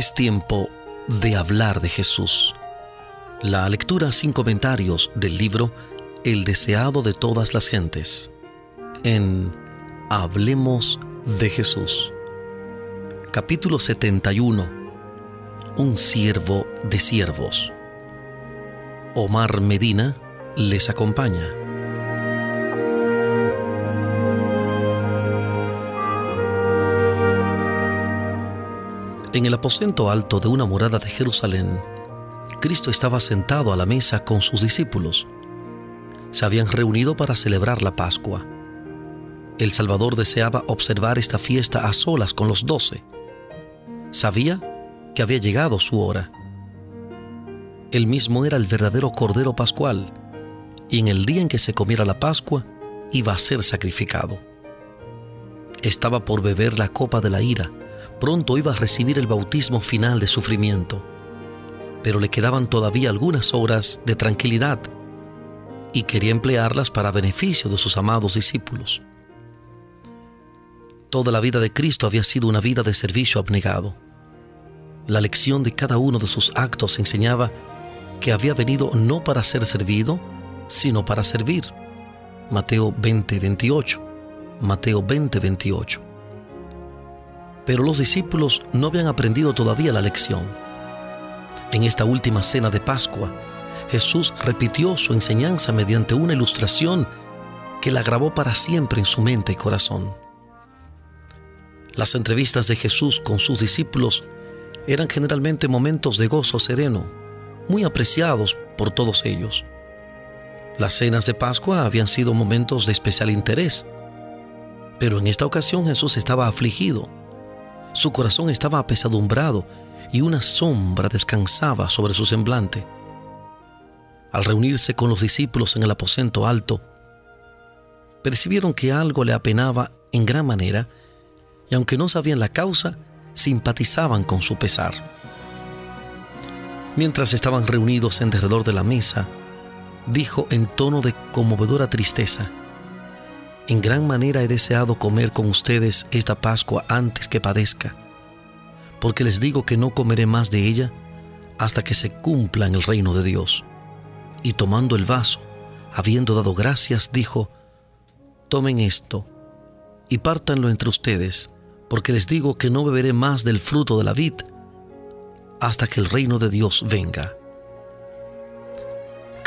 Es tiempo de hablar de Jesús. La lectura sin comentarios del libro El deseado de todas las gentes. En Hablemos de Jesús. Capítulo 71. Un siervo de siervos. Omar Medina les acompaña. En el aposento alto de una morada de Jerusalén, Cristo estaba sentado a la mesa con sus discípulos. Se habían reunido para celebrar la Pascua. El Salvador deseaba observar esta fiesta a solas con los doce. Sabía que había llegado su hora. Él mismo era el verdadero Cordero Pascual, y en el día en que se comiera la Pascua iba a ser sacrificado. Estaba por beber la copa de la ira, pronto iba a recibir el bautismo final de sufrimiento, pero le quedaban todavía algunas horas de tranquilidad y quería emplearlas para beneficio de sus amados discípulos. Toda la vida de Cristo había sido una vida de servicio abnegado. La lección de cada uno de sus actos enseñaba que había venido no para ser servido, sino para servir. Mateo 20, 28. Mateo 20, 28 pero los discípulos no habían aprendido todavía la lección. En esta última cena de Pascua, Jesús repitió su enseñanza mediante una ilustración que la grabó para siempre en su mente y corazón. Las entrevistas de Jesús con sus discípulos eran generalmente momentos de gozo sereno, muy apreciados por todos ellos. Las cenas de Pascua habían sido momentos de especial interés, pero en esta ocasión Jesús estaba afligido su corazón estaba apesadumbrado y una sombra descansaba sobre su semblante. Al reunirse con los discípulos en el aposento alto, percibieron que algo le apenaba en gran manera y aunque no sabían la causa, simpatizaban con su pesar. Mientras estaban reunidos en derredor de la mesa, dijo en tono de conmovedora tristeza, en gran manera he deseado comer con ustedes esta Pascua antes que padezca, porque les digo que no comeré más de ella hasta que se cumpla en el reino de Dios. Y tomando el vaso, habiendo dado gracias, dijo, Tomen esto y pártanlo entre ustedes, porque les digo que no beberé más del fruto de la vid hasta que el reino de Dios venga.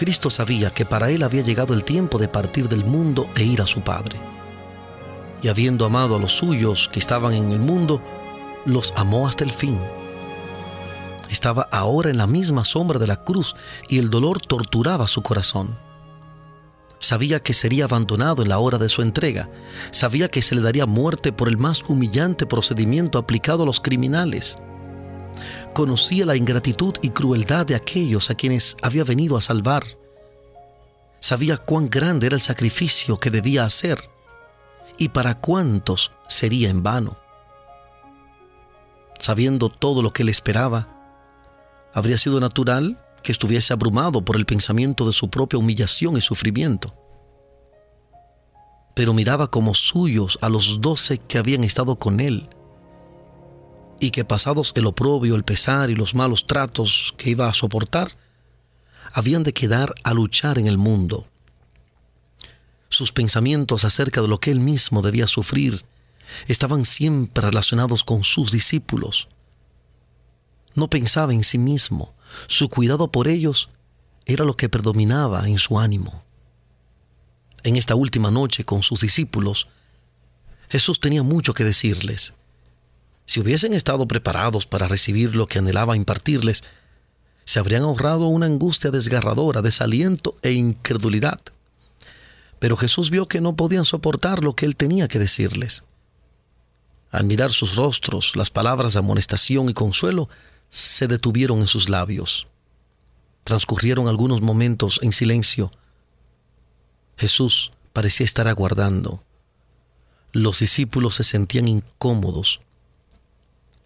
Cristo sabía que para él había llegado el tiempo de partir del mundo e ir a su Padre. Y habiendo amado a los suyos que estaban en el mundo, los amó hasta el fin. Estaba ahora en la misma sombra de la cruz y el dolor torturaba su corazón. Sabía que sería abandonado en la hora de su entrega. Sabía que se le daría muerte por el más humillante procedimiento aplicado a los criminales conocía la ingratitud y crueldad de aquellos a quienes había venido a salvar. Sabía cuán grande era el sacrificio que debía hacer y para cuántos sería en vano. Sabiendo todo lo que le esperaba, habría sido natural que estuviese abrumado por el pensamiento de su propia humillación y sufrimiento. Pero miraba como suyos a los doce que habían estado con él y que pasados el oprobio, el pesar y los malos tratos que iba a soportar, habían de quedar a luchar en el mundo. Sus pensamientos acerca de lo que él mismo debía sufrir estaban siempre relacionados con sus discípulos. No pensaba en sí mismo, su cuidado por ellos era lo que predominaba en su ánimo. En esta última noche con sus discípulos, Jesús tenía mucho que decirles si hubiesen estado preparados para recibir lo que anhelaba impartirles, se habrían ahorrado una angustia desgarradora, desaliento e incredulidad. Pero Jesús vio que no podían soportar lo que él tenía que decirles. Al mirar sus rostros, las palabras de amonestación y consuelo se detuvieron en sus labios. Transcurrieron algunos momentos en silencio. Jesús parecía estar aguardando. Los discípulos se sentían incómodos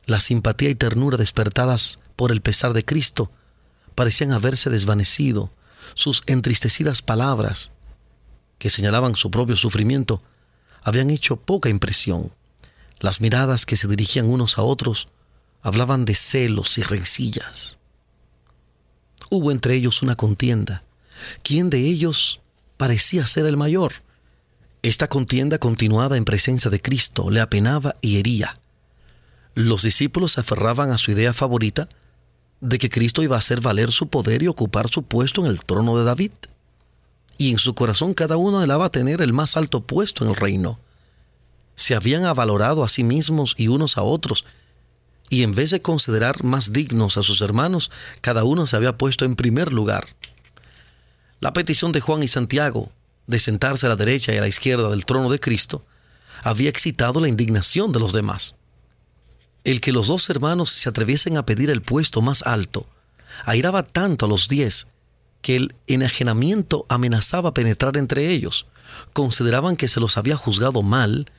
la simpatía y ternura despertadas por el pesar de Cristo parecían haberse desvanecido. Sus entristecidas palabras, que señalaban su propio sufrimiento, habían hecho poca impresión. Las miradas que se dirigían unos a otros hablaban de celos y rencillas. Hubo entre ellos una contienda. ¿Quién de ellos parecía ser el mayor? Esta contienda continuada en presencia de Cristo le apenaba y hería. Los discípulos se aferraban a su idea favorita de que Cristo iba a hacer valer su poder y ocupar su puesto en el trono de David. Y en su corazón cada uno anhelaba tener el más alto puesto en el reino. Se habían avalorado a sí mismos y unos a otros, y en vez de considerar más dignos a sus hermanos, cada uno se había puesto en primer lugar. La petición de Juan y Santiago de sentarse a la derecha y a la izquierda del trono de Cristo había excitado la indignación de los demás. El que los dos hermanos se atreviesen a pedir el puesto más alto airaba tanto a los diez que el enajenamiento amenazaba penetrar entre ellos. Consideraban que se los había juzgado mal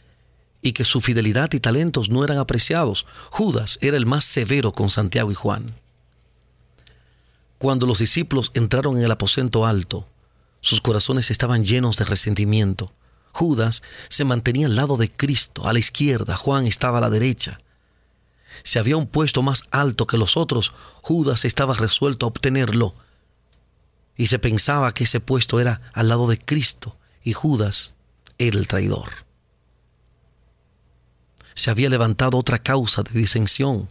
y que su fidelidad y talentos no eran apreciados. Judas era el más severo con Santiago y Juan. Cuando los discípulos entraron en el aposento alto, sus corazones estaban llenos de resentimiento. Judas se mantenía al lado de Cristo, a la izquierda, Juan estaba a la derecha. Si había un puesto más alto que los otros, Judas estaba resuelto a obtenerlo. Y se pensaba que ese puesto era al lado de Cristo y Judas era el traidor. Se había levantado otra causa de disensión.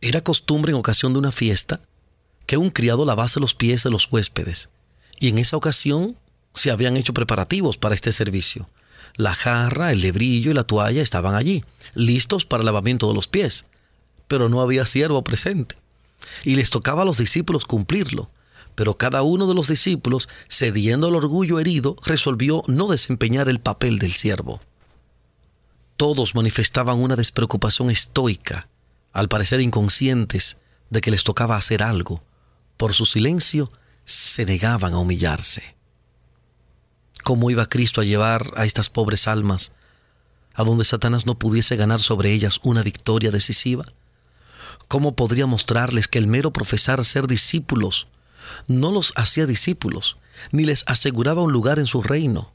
Era costumbre en ocasión de una fiesta que un criado lavase los pies de los huéspedes, y en esa ocasión se habían hecho preparativos para este servicio. La jarra, el lebrillo y la toalla estaban allí, listos para el lavamiento de los pies, pero no había siervo presente. Y les tocaba a los discípulos cumplirlo. Pero cada uno de los discípulos, cediendo al orgullo herido, resolvió no desempeñar el papel del siervo. Todos manifestaban una despreocupación estoica, al parecer inconscientes de que les tocaba hacer algo. Por su silencio, se negaban a humillarse. ¿Cómo iba Cristo a llevar a estas pobres almas a donde Satanás no pudiese ganar sobre ellas una victoria decisiva? ¿Cómo podría mostrarles que el mero profesar ser discípulos no los hacía discípulos, ni les aseguraba un lugar en su reino?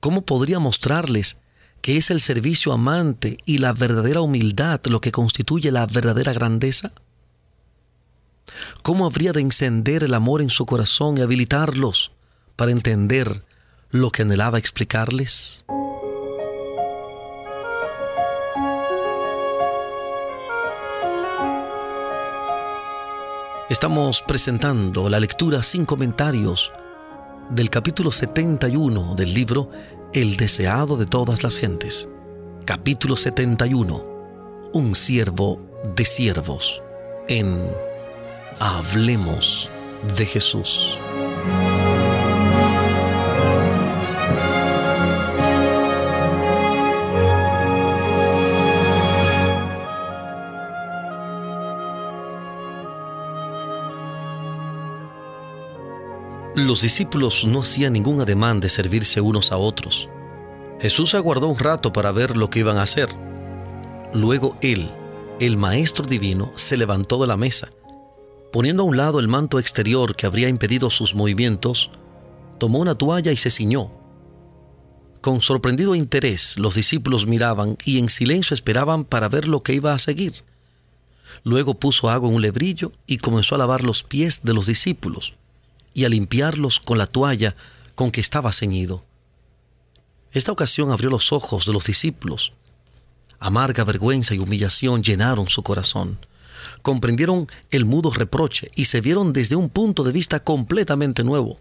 ¿Cómo podría mostrarles que es el servicio amante y la verdadera humildad lo que constituye la verdadera grandeza? ¿Cómo habría de encender el amor en su corazón y habilitarlos para entender lo que anhelaba explicarles? Estamos presentando la lectura sin comentarios del capítulo 71 del libro El deseado de todas las gentes. Capítulo 71. Un siervo de siervos. En Hablemos de Jesús. Los discípulos no hacían ningún ademán de servirse unos a otros. Jesús aguardó un rato para ver lo que iban a hacer. Luego él, el Maestro Divino, se levantó de la mesa. Poniendo a un lado el manto exterior que habría impedido sus movimientos, tomó una toalla y se ciñó. Con sorprendido interés los discípulos miraban y en silencio esperaban para ver lo que iba a seguir. Luego puso agua en un lebrillo y comenzó a lavar los pies de los discípulos y a limpiarlos con la toalla con que estaba ceñido. Esta ocasión abrió los ojos de los discípulos. Amarga vergüenza y humillación llenaron su corazón. Comprendieron el mudo reproche y se vieron desde un punto de vista completamente nuevo.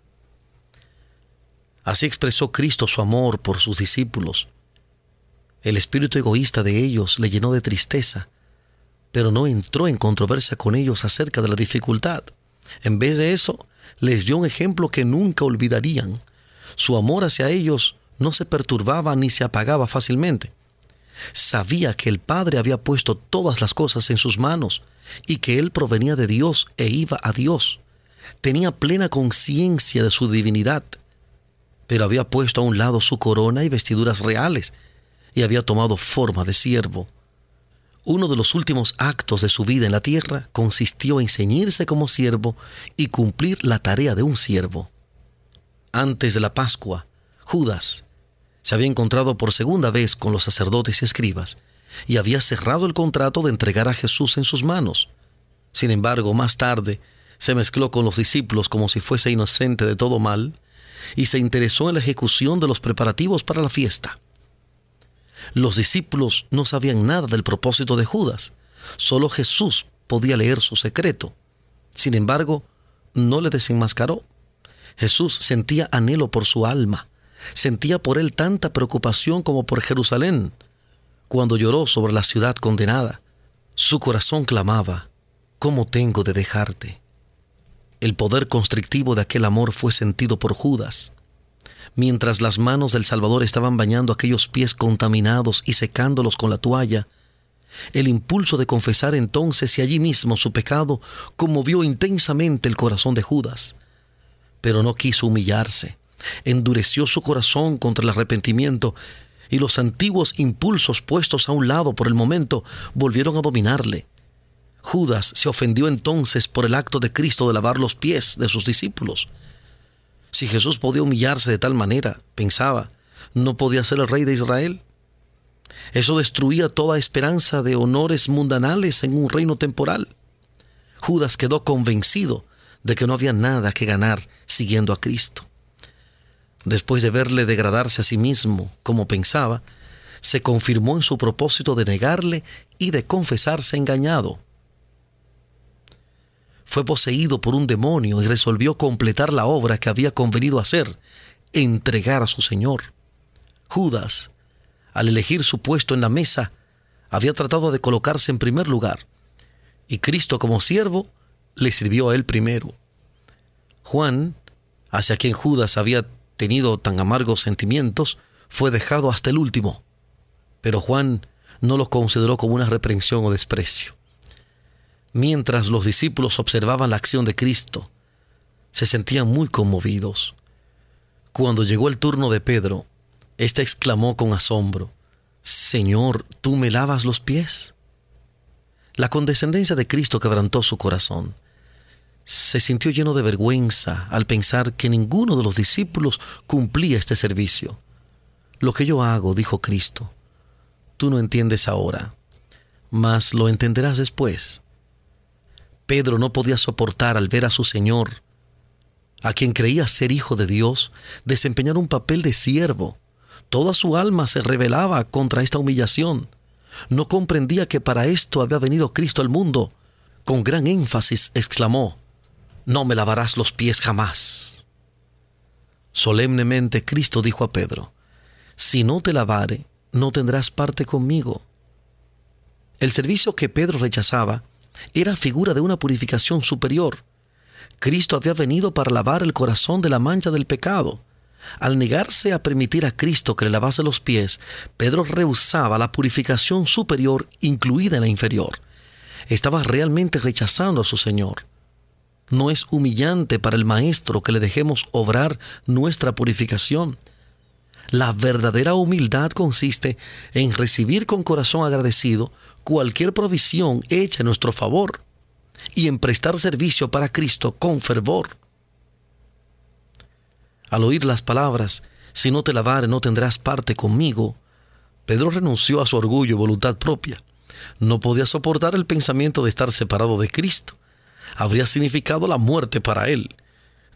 Así expresó Cristo su amor por sus discípulos. El espíritu egoísta de ellos le llenó de tristeza, pero no entró en controversia con ellos acerca de la dificultad. En vez de eso, les dio un ejemplo que nunca olvidarían. Su amor hacia ellos no se perturbaba ni se apagaba fácilmente. Sabía que el Padre había puesto todas las cosas en sus manos y que Él provenía de Dios e iba a Dios. Tenía plena conciencia de su divinidad, pero había puesto a un lado su corona y vestiduras reales y había tomado forma de siervo uno de los últimos actos de su vida en la tierra consistió en ceñirse como siervo y cumplir la tarea de un siervo. Antes de la Pascua, Judas se había encontrado por segunda vez con los sacerdotes y escribas y había cerrado el contrato de entregar a Jesús en sus manos. Sin embargo, más tarde, se mezcló con los discípulos como si fuese inocente de todo mal y se interesó en la ejecución de los preparativos para la fiesta. Los discípulos no sabían nada del propósito de Judas, solo Jesús podía leer su secreto. Sin embargo, no le desenmascaró. Jesús sentía anhelo por su alma, sentía por él tanta preocupación como por Jerusalén. Cuando lloró sobre la ciudad condenada, su corazón clamaba, ¿cómo tengo de dejarte? El poder constrictivo de aquel amor fue sentido por Judas. Mientras las manos del Salvador estaban bañando aquellos pies contaminados y secándolos con la toalla, el impulso de confesar entonces y allí mismo su pecado conmovió intensamente el corazón de Judas. Pero no quiso humillarse, endureció su corazón contra el arrepentimiento y los antiguos impulsos puestos a un lado por el momento volvieron a dominarle. Judas se ofendió entonces por el acto de Cristo de lavar los pies de sus discípulos. Si Jesús podía humillarse de tal manera, pensaba, ¿no podía ser el rey de Israel? Eso destruía toda esperanza de honores mundanales en un reino temporal. Judas quedó convencido de que no había nada que ganar siguiendo a Cristo. Después de verle degradarse a sí mismo como pensaba, se confirmó en su propósito de negarle y de confesarse engañado fue poseído por un demonio y resolvió completar la obra que había convenido hacer, entregar a su Señor. Judas, al elegir su puesto en la mesa, había tratado de colocarse en primer lugar, y Cristo como siervo le sirvió a él primero. Juan, hacia quien Judas había tenido tan amargos sentimientos, fue dejado hasta el último, pero Juan no lo consideró como una reprensión o desprecio mientras los discípulos observaban la acción de Cristo, se sentían muy conmovidos. Cuando llegó el turno de Pedro, éste exclamó con asombro, Señor, ¿tú me lavas los pies? La condescendencia de Cristo quebrantó su corazón. Se sintió lleno de vergüenza al pensar que ninguno de los discípulos cumplía este servicio. Lo que yo hago, dijo Cristo, tú no entiendes ahora, mas lo entenderás después. Pedro no podía soportar al ver a su Señor, a quien creía ser hijo de Dios, desempeñar un papel de siervo. Toda su alma se rebelaba contra esta humillación. No comprendía que para esto había venido Cristo al mundo. Con gran énfasis exclamó, No me lavarás los pies jamás. Solemnemente Cristo dijo a Pedro, Si no te lavare, no tendrás parte conmigo. El servicio que Pedro rechazaba era figura de una purificación superior. Cristo había venido para lavar el corazón de la mancha del pecado. Al negarse a permitir a Cristo que le lavase los pies, Pedro rehusaba la purificación superior incluida en la inferior. Estaba realmente rechazando a su Señor. No es humillante para el Maestro que le dejemos obrar nuestra purificación. La verdadera humildad consiste en recibir con corazón agradecido cualquier provisión hecha en nuestro favor y en prestar servicio para Cristo con fervor. Al oír las palabras, si no te lavare no tendrás parte conmigo, Pedro renunció a su orgullo y voluntad propia. No podía soportar el pensamiento de estar separado de Cristo. Habría significado la muerte para él.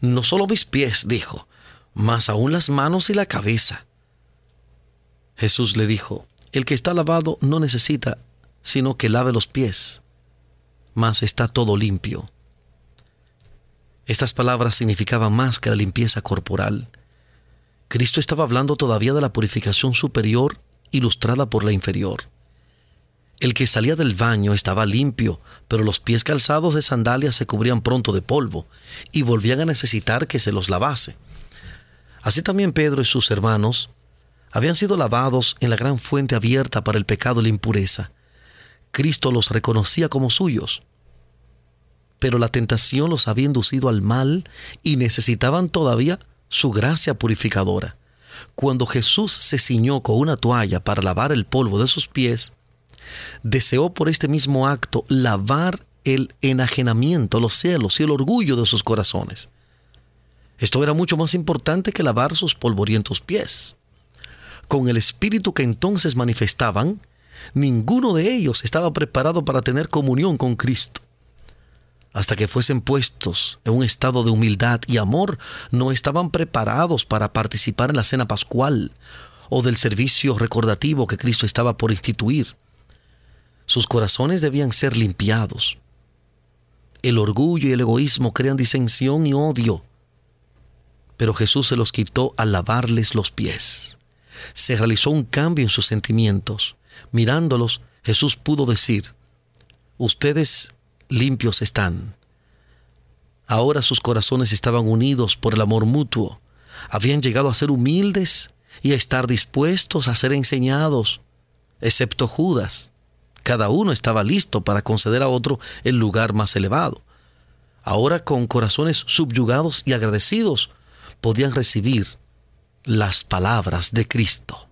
No solo mis pies, dijo, mas aún las manos y la cabeza. Jesús le dijo, el que está lavado no necesita sino que lave los pies, mas está todo limpio. Estas palabras significaban más que la limpieza corporal. Cristo estaba hablando todavía de la purificación superior ilustrada por la inferior. El que salía del baño estaba limpio, pero los pies calzados de sandalias se cubrían pronto de polvo y volvían a necesitar que se los lavase. Así también Pedro y sus hermanos habían sido lavados en la gran fuente abierta para el pecado y la impureza, Cristo los reconocía como suyos. Pero la tentación los había inducido al mal y necesitaban todavía su gracia purificadora. Cuando Jesús se ciñó con una toalla para lavar el polvo de sus pies, deseó por este mismo acto lavar el enajenamiento, los celos y el orgullo de sus corazones. Esto era mucho más importante que lavar sus polvorientos pies. Con el espíritu que entonces manifestaban, ninguno de ellos estaba preparado para tener comunión con Cristo. Hasta que fuesen puestos en un estado de humildad y amor, no estaban preparados para participar en la cena pascual o del servicio recordativo que Cristo estaba por instituir. Sus corazones debían ser limpiados. El orgullo y el egoísmo crean disensión y odio, pero Jesús se los quitó al lavarles los pies. Se realizó un cambio en sus sentimientos. Mirándolos, Jesús pudo decir, ustedes limpios están. Ahora sus corazones estaban unidos por el amor mutuo. Habían llegado a ser humildes y a estar dispuestos a ser enseñados, excepto Judas. Cada uno estaba listo para conceder a otro el lugar más elevado. Ahora con corazones subyugados y agradecidos podían recibir las palabras de Cristo.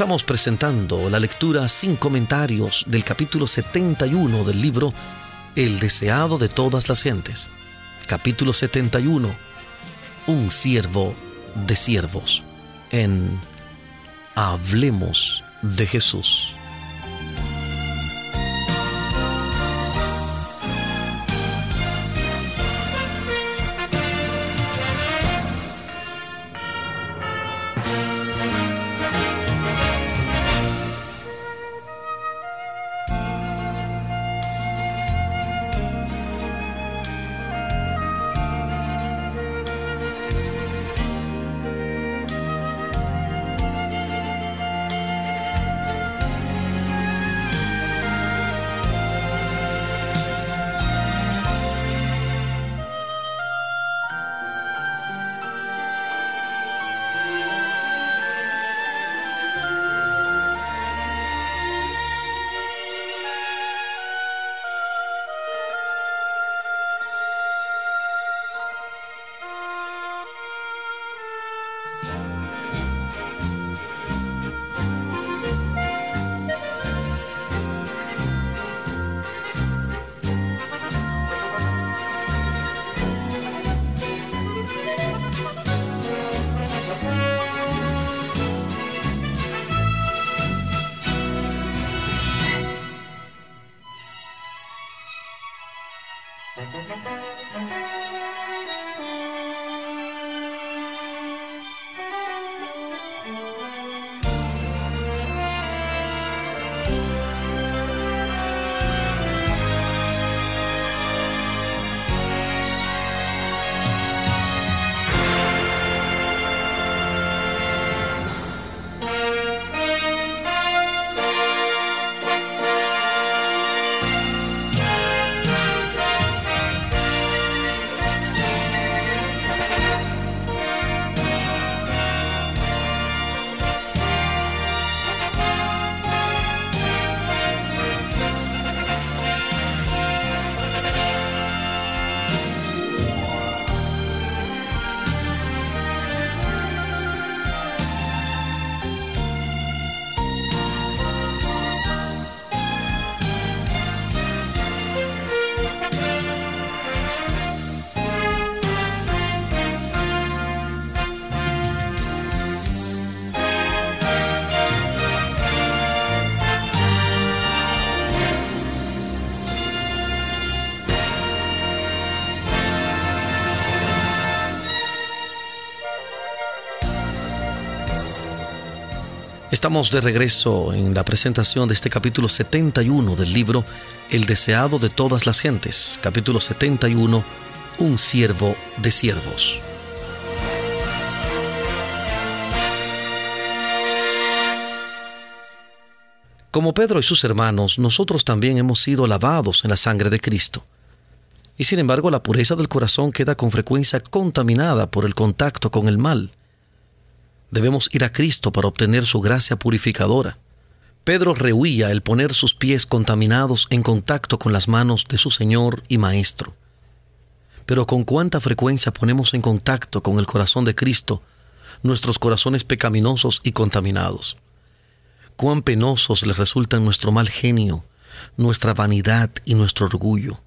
Estamos presentando la lectura sin comentarios del capítulo 71 del libro El deseado de todas las gentes. Capítulo 71. Un siervo de siervos. En Hablemos de Jesús. Estamos de regreso en la presentación de este capítulo 71 del libro El deseado de todas las gentes, capítulo 71, Un siervo de siervos. Como Pedro y sus hermanos, nosotros también hemos sido lavados en la sangre de Cristo. Y sin embargo, la pureza del corazón queda con frecuencia contaminada por el contacto con el mal Debemos ir a Cristo para obtener su gracia purificadora. Pedro rehuía el poner sus pies contaminados en contacto con las manos de su Señor y Maestro. Pero con cuánta frecuencia ponemos en contacto con el corazón de Cristo nuestros corazones pecaminosos y contaminados. Cuán penosos les resultan nuestro mal genio, nuestra vanidad y nuestro orgullo.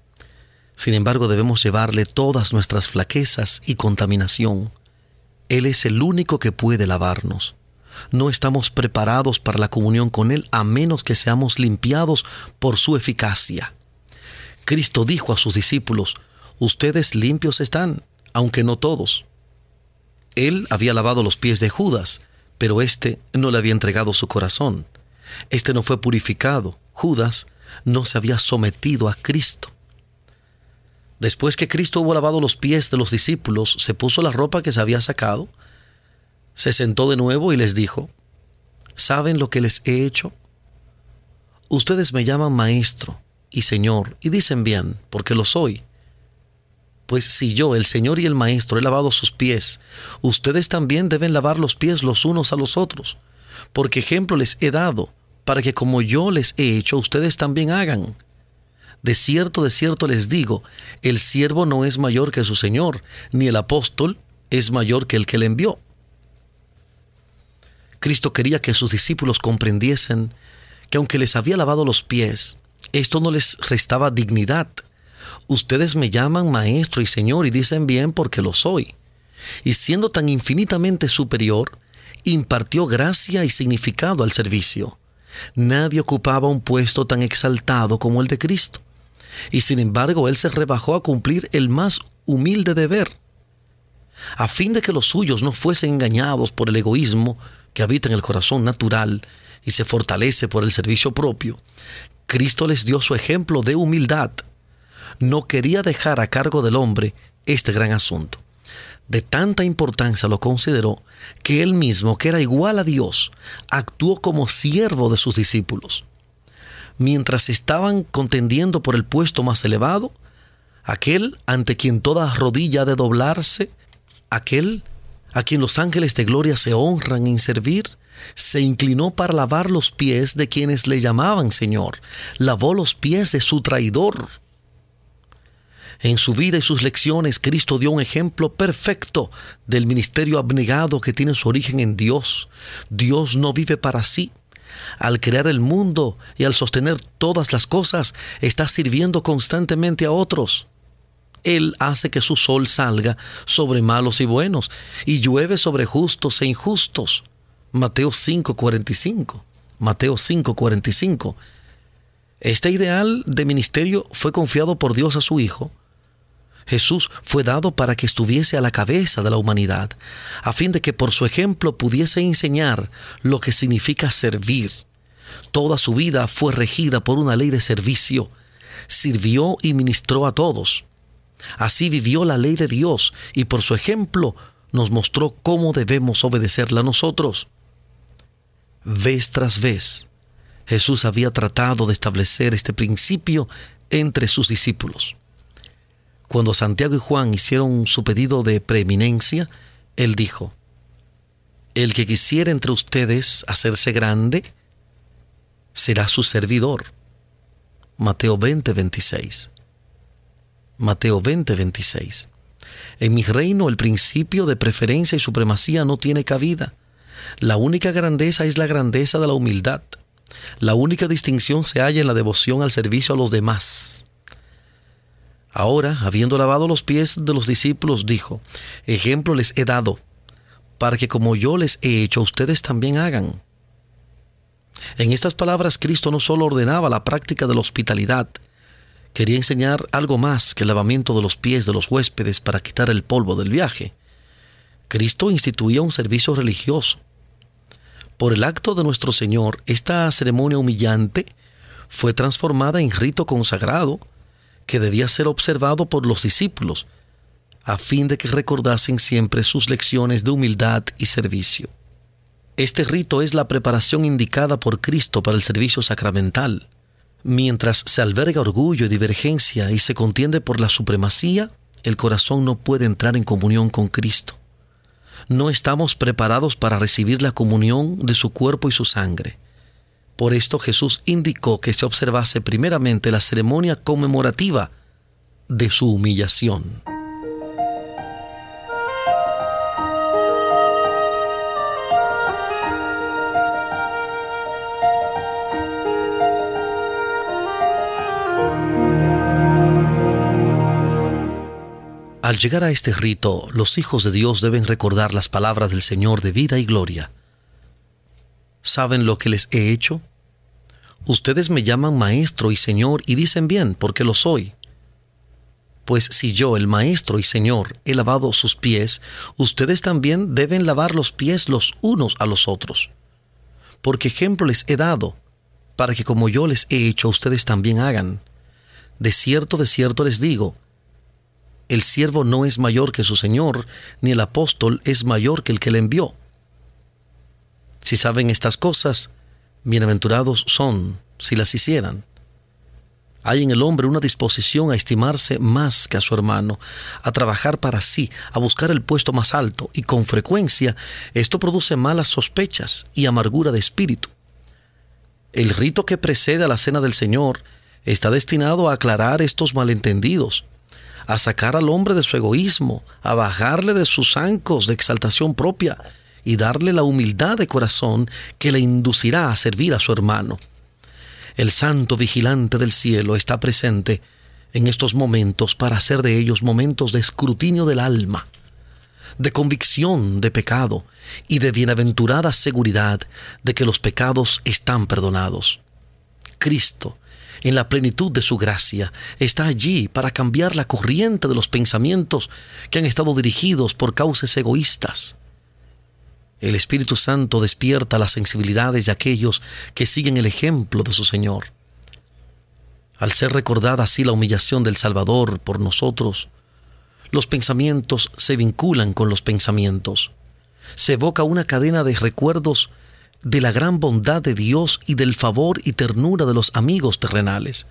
Sin embargo, debemos llevarle todas nuestras flaquezas y contaminación. Él es el único que puede lavarnos. No estamos preparados para la comunión con Él a menos que seamos limpiados por su eficacia. Cristo dijo a sus discípulos, Ustedes limpios están, aunque no todos. Él había lavado los pies de Judas, pero éste no le había entregado su corazón. Este no fue purificado. Judas no se había sometido a Cristo. Después que Cristo hubo lavado los pies de los discípulos, se puso la ropa que se había sacado, se sentó de nuevo y les dijo, ¿saben lo que les he hecho? Ustedes me llaman maestro y señor y dicen bien, porque lo soy. Pues si yo, el Señor y el Maestro, he lavado sus pies, ustedes también deben lavar los pies los unos a los otros, porque ejemplo les he dado, para que como yo les he hecho, ustedes también hagan. De cierto, de cierto les digo, el siervo no es mayor que su Señor, ni el apóstol es mayor que el que le envió. Cristo quería que sus discípulos comprendiesen que aunque les había lavado los pies, esto no les restaba dignidad. Ustedes me llaman maestro y señor y dicen bien porque lo soy. Y siendo tan infinitamente superior, impartió gracia y significado al servicio. Nadie ocupaba un puesto tan exaltado como el de Cristo y sin embargo él se rebajó a cumplir el más humilde deber, a fin de que los suyos no fuesen engañados por el egoísmo que habita en el corazón natural y se fortalece por el servicio propio. Cristo les dio su ejemplo de humildad. No quería dejar a cargo del hombre este gran asunto. De tanta importancia lo consideró que él mismo, que era igual a Dios, actuó como siervo de sus discípulos mientras estaban contendiendo por el puesto más elevado, aquel ante quien toda rodilla ha de doblarse, aquel a quien los ángeles de gloria se honran en servir, se inclinó para lavar los pies de quienes le llamaban Señor, lavó los pies de su traidor. En su vida y sus lecciones, Cristo dio un ejemplo perfecto del ministerio abnegado que tiene su origen en Dios. Dios no vive para sí, al crear el mundo y al sostener todas las cosas, está sirviendo constantemente a otros. Él hace que su sol salga sobre malos y buenos, y llueve sobre justos e injustos. Mateo 5:45. Mateo 5:45. Este ideal de ministerio fue confiado por Dios a su Hijo, Jesús fue dado para que estuviese a la cabeza de la humanidad, a fin de que por su ejemplo pudiese enseñar lo que significa servir. Toda su vida fue regida por una ley de servicio. Sirvió y ministró a todos. Así vivió la ley de Dios y por su ejemplo nos mostró cómo debemos obedecerla nosotros. Vez tras vez, Jesús había tratado de establecer este principio entre sus discípulos. Cuando Santiago y Juan hicieron su pedido de preeminencia, él dijo, El que quisiera entre ustedes hacerse grande, será su servidor. Mateo 20, 26. Mateo 20, 26. En mi reino el principio de preferencia y supremacía no tiene cabida. La única grandeza es la grandeza de la humildad. La única distinción se halla en la devoción al servicio a los demás. Ahora, habiendo lavado los pies de los discípulos, dijo, ejemplo les he dado, para que como yo les he hecho, ustedes también hagan. En estas palabras Cristo no solo ordenaba la práctica de la hospitalidad, quería enseñar algo más que el lavamiento de los pies de los huéspedes para quitar el polvo del viaje. Cristo instituía un servicio religioso. Por el acto de nuestro Señor, esta ceremonia humillante fue transformada en rito consagrado, que debía ser observado por los discípulos, a fin de que recordasen siempre sus lecciones de humildad y servicio. Este rito es la preparación indicada por Cristo para el servicio sacramental. Mientras se alberga orgullo y divergencia y se contiende por la supremacía, el corazón no puede entrar en comunión con Cristo. No estamos preparados para recibir la comunión de su cuerpo y su sangre. Por esto Jesús indicó que se observase primeramente la ceremonia conmemorativa de su humillación. Al llegar a este rito, los hijos de Dios deben recordar las palabras del Señor de vida y gloria. ¿Saben lo que les he hecho? Ustedes me llaman maestro y señor y dicen bien, porque lo soy. Pues si yo, el maestro y señor, he lavado sus pies, ustedes también deben lavar los pies los unos a los otros. Porque ejemplo les he dado, para que como yo les he hecho, ustedes también hagan. De cierto, de cierto les digo, el siervo no es mayor que su Señor, ni el apóstol es mayor que el que le envió. Si saben estas cosas, bienaventurados son si las hicieran. Hay en el hombre una disposición a estimarse más que a su hermano, a trabajar para sí, a buscar el puesto más alto, y con frecuencia esto produce malas sospechas y amargura de espíritu. El rito que precede a la cena del Señor está destinado a aclarar estos malentendidos, a sacar al hombre de su egoísmo, a bajarle de sus ancos de exaltación propia y darle la humildad de corazón que le inducirá a servir a su hermano. El santo vigilante del cielo está presente en estos momentos para hacer de ellos momentos de escrutinio del alma, de convicción de pecado y de bienaventurada seguridad de que los pecados están perdonados. Cristo, en la plenitud de su gracia, está allí para cambiar la corriente de los pensamientos que han estado dirigidos por causas egoístas. El Espíritu Santo despierta las sensibilidades de aquellos que siguen el ejemplo de su Señor. Al ser recordada así la humillación del Salvador por nosotros, los pensamientos se vinculan con los pensamientos. Se evoca una cadena de recuerdos de la gran bondad de Dios y del favor y ternura de los amigos terrenales.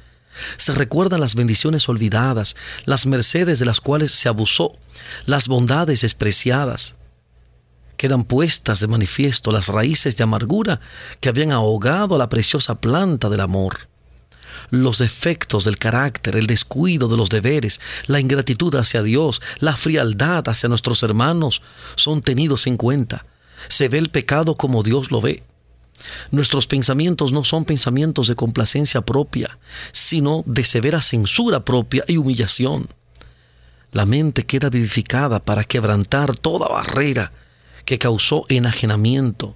Se recuerdan las bendiciones olvidadas, las mercedes de las cuales se abusó, las bondades despreciadas. Quedan puestas de manifiesto las raíces de amargura que habían ahogado a la preciosa planta del amor. Los defectos del carácter, el descuido de los deberes, la ingratitud hacia Dios, la frialdad hacia nuestros hermanos son tenidos en cuenta se ve el pecado como Dios lo ve. Nuestros pensamientos no son pensamientos de complacencia propia, sino de severa censura propia y humillación. La mente queda vivificada para quebrantar toda barrera que causó enajenamiento.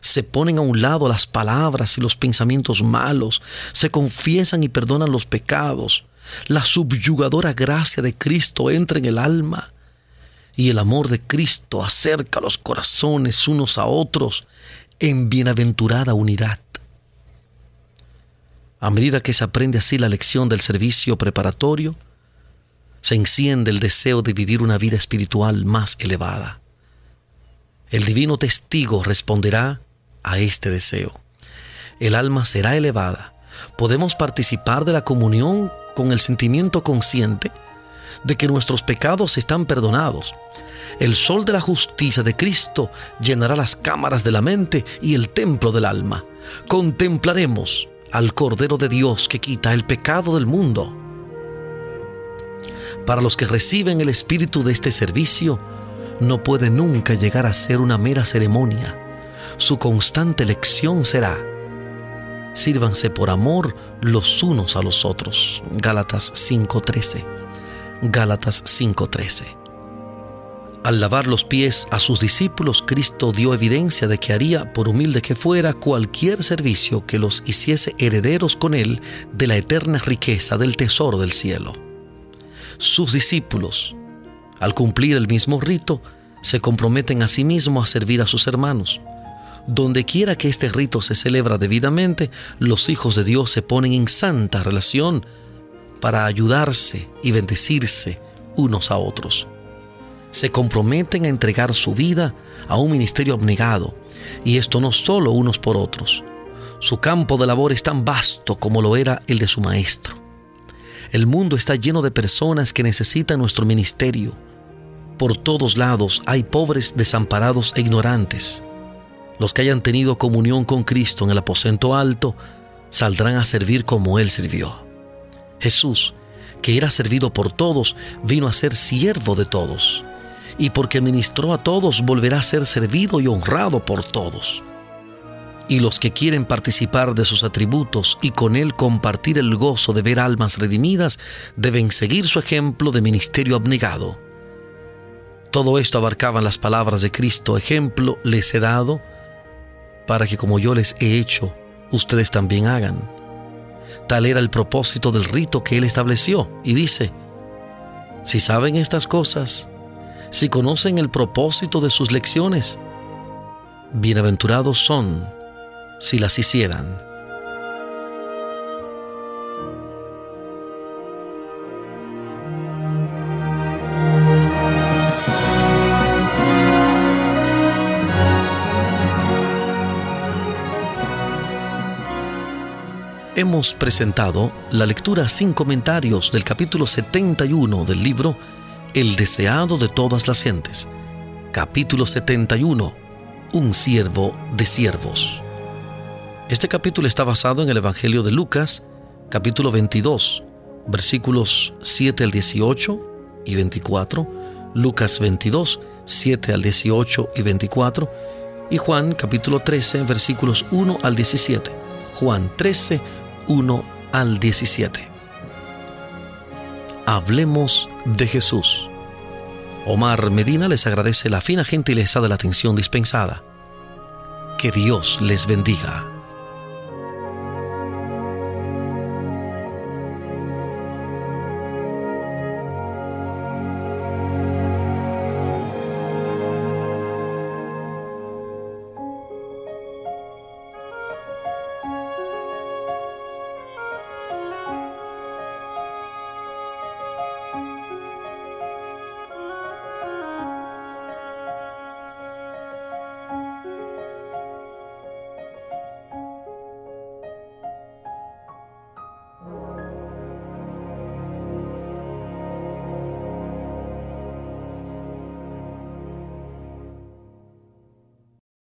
Se ponen a un lado las palabras y los pensamientos malos, se confiesan y perdonan los pecados. La subyugadora gracia de Cristo entra en el alma y el amor de Cristo acerca los corazones unos a otros en bienaventurada unidad. A medida que se aprende así la lección del servicio preparatorio, se enciende el deseo de vivir una vida espiritual más elevada. El divino testigo responderá a este deseo. El alma será elevada. Podemos participar de la comunión con el sentimiento consciente de que nuestros pecados están perdonados. El sol de la justicia de Cristo llenará las cámaras de la mente y el templo del alma. Contemplaremos al Cordero de Dios que quita el pecado del mundo. Para los que reciben el espíritu de este servicio, no puede nunca llegar a ser una mera ceremonia. Su constante lección será, sírvanse por amor los unos a los otros. Gálatas 5:13. Gálatas 5:13. Al lavar los pies a sus discípulos, Cristo dio evidencia de que haría, por humilde que fuera, cualquier servicio que los hiciese herederos con él de la eterna riqueza del tesoro del cielo. Sus discípulos, al cumplir el mismo rito, se comprometen a sí mismos a servir a sus hermanos. Donde quiera que este rito se celebra debidamente, los hijos de Dios se ponen en santa relación para ayudarse y bendecirse unos a otros. Se comprometen a entregar su vida a un ministerio abnegado, y esto no solo unos por otros. Su campo de labor es tan vasto como lo era el de su maestro. El mundo está lleno de personas que necesitan nuestro ministerio. Por todos lados hay pobres desamparados e ignorantes. Los que hayan tenido comunión con Cristo en el aposento alto saldrán a servir como Él sirvió. Jesús, que era servido por todos, vino a ser siervo de todos. Y porque ministró a todos, volverá a ser servido y honrado por todos. y los que quieren participar de sus atributos y con él compartir el gozo de ver almas redimidas deben seguir su ejemplo de ministerio abnegado. Todo esto abarcaban las palabras de Cristo, ejemplo les he dado para que como yo les he hecho, ustedes también hagan. Tal era el propósito del rito que él estableció y dice, si saben estas cosas, si conocen el propósito de sus lecciones, bienaventurados son si las hicieran. Hemos presentado la lectura sin comentarios del capítulo 71 del libro El deseado de todas las gentes. Capítulo 71. Un siervo de siervos. Este capítulo está basado en el Evangelio de Lucas, capítulo 22, versículos 7 al 18 y 24, Lucas 22, 7 al 18 y 24, y Juan capítulo 13, versículos 1 al 17. Juan 13, 1 al 17. Hablemos de Jesús. Omar Medina les agradece la fina gentileza de la atención dispensada. Que Dios les bendiga.